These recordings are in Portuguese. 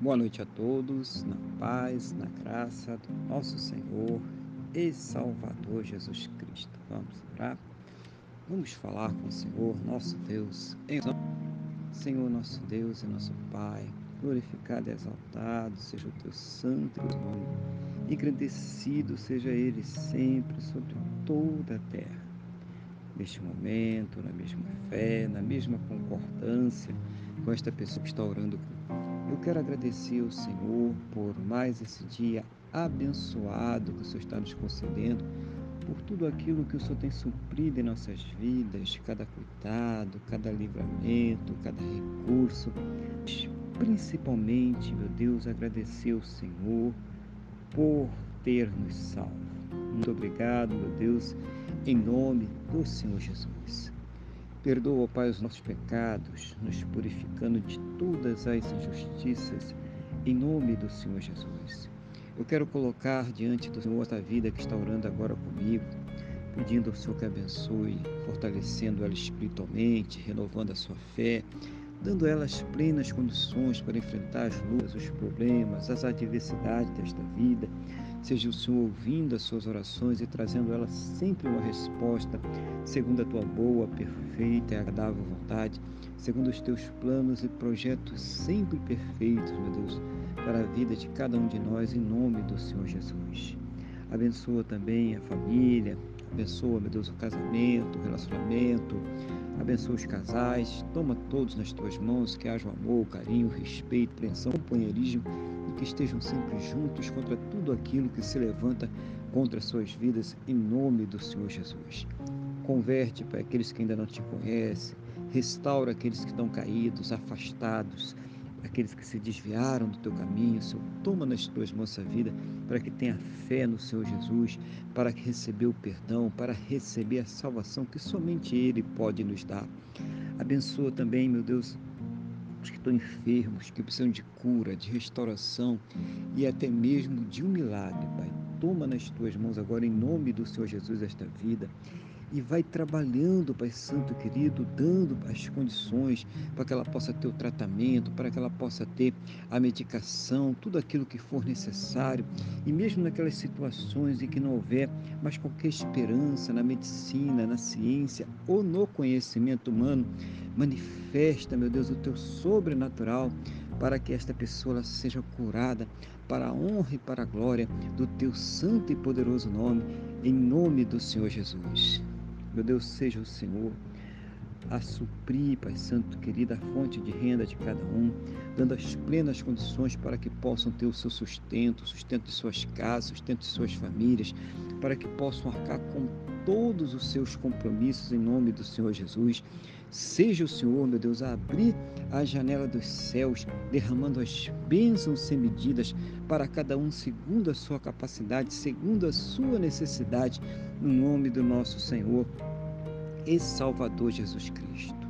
Boa noite a todos, na paz, na graça do nosso Senhor e Salvador Jesus Cristo. Vamos orar? Vamos falar com o Senhor, nosso Deus. Senhor, nosso Deus e nosso Pai, glorificado e exaltado seja o teu santo nome, engrandecido seja ele sempre sobre toda a terra. Neste momento, na mesma fé, na mesma concordância com esta pessoa que está orando comigo eu quero agradecer ao Senhor por mais esse dia abençoado que o Senhor está nos concedendo, por tudo aquilo que o Senhor tem suprido em nossas vidas, cada cuidado, cada livramento, cada recurso. Principalmente, meu Deus, agradecer ao Senhor por ter nos salvo. Muito obrigado, meu Deus, em nome do Senhor Jesus. Perdoa, Pai, os nossos pecados, nos purificando de todas as injustiças, em nome do Senhor Jesus. Eu quero colocar diante do Senhor a vida que está orando agora comigo, pedindo ao Senhor que abençoe, fortalecendo ela espiritualmente, renovando a sua fé, dando a elas plenas condições para enfrentar as lutas, os problemas, as adversidades desta vida, Seja o Senhor ouvindo as suas orações e trazendo elas sempre uma resposta, segundo a tua boa, perfeita e agradável vontade, segundo os teus planos e projetos sempre perfeitos, meu Deus, para a vida de cada um de nós, em nome do Senhor Jesus. Abençoa também a família, abençoa, meu Deus, o casamento, o relacionamento, abençoa os casais, toma todos nas tuas mãos, que haja o amor, o carinho, o respeito, apreensão, companheirismo que estejam sempre juntos contra tudo aquilo que se levanta contra suas vidas, em nome do Senhor Jesus. Converte para aqueles que ainda não te conhecem, restaura aqueles que estão caídos, afastados, aqueles que se desviaram do teu caminho, Senhor, toma nas tuas mãos a vida para que tenha fé no Senhor Jesus, para que receber o perdão, para receber a salvação que somente Ele pode nos dar. Abençoa também, meu Deus, os que estão enfermos, que precisam de cura, de restauração e até mesmo de um milagre, Pai. Toma nas tuas mãos agora, em nome do Senhor Jesus, esta vida e vai trabalhando, Pai Santo querido, dando as condições para que ela possa ter o tratamento, para que ela possa ter a medicação, tudo aquilo que for necessário. E mesmo naquelas situações em que não houver mais qualquer esperança na medicina, na ciência ou no conhecimento humano, manifesta, meu Deus, o teu sobrenatural para que esta pessoa seja curada para a honra e para a glória do teu santo e poderoso nome, em nome do Senhor Jesus. Meu Deus, seja o Senhor a suprir, Pai Santo querida, a fonte de renda de cada um, dando as plenas condições para que possam ter o seu sustento, sustento de suas casas, sustento de suas famílias, para que possam arcar com todos os seus compromissos em nome do Senhor Jesus. Seja o Senhor, meu Deus, a abrir a janela dos céus, derramando as bênçãos sem medidas para cada um segundo a sua capacidade, segundo a sua necessidade, no nome do nosso Senhor e Salvador Jesus Cristo.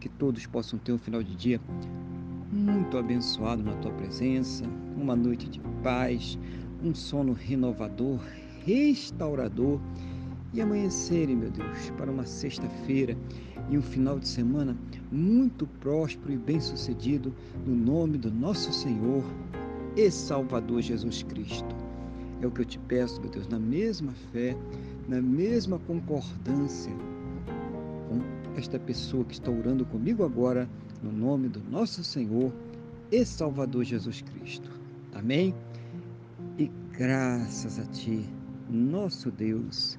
Que todos possam ter um final de dia muito abençoado na tua presença, uma noite de paz, um sono renovador, restaurador e amanhecerem, meu Deus, para uma sexta-feira e um final de semana muito próspero e bem-sucedido no nome do nosso Senhor e Salvador Jesus Cristo. É o que eu te peço, meu Deus, na mesma fé, na mesma concordância com esta pessoa que está orando comigo agora, no nome do nosso Senhor e Salvador Jesus Cristo. Amém? E graças a Ti, nosso Deus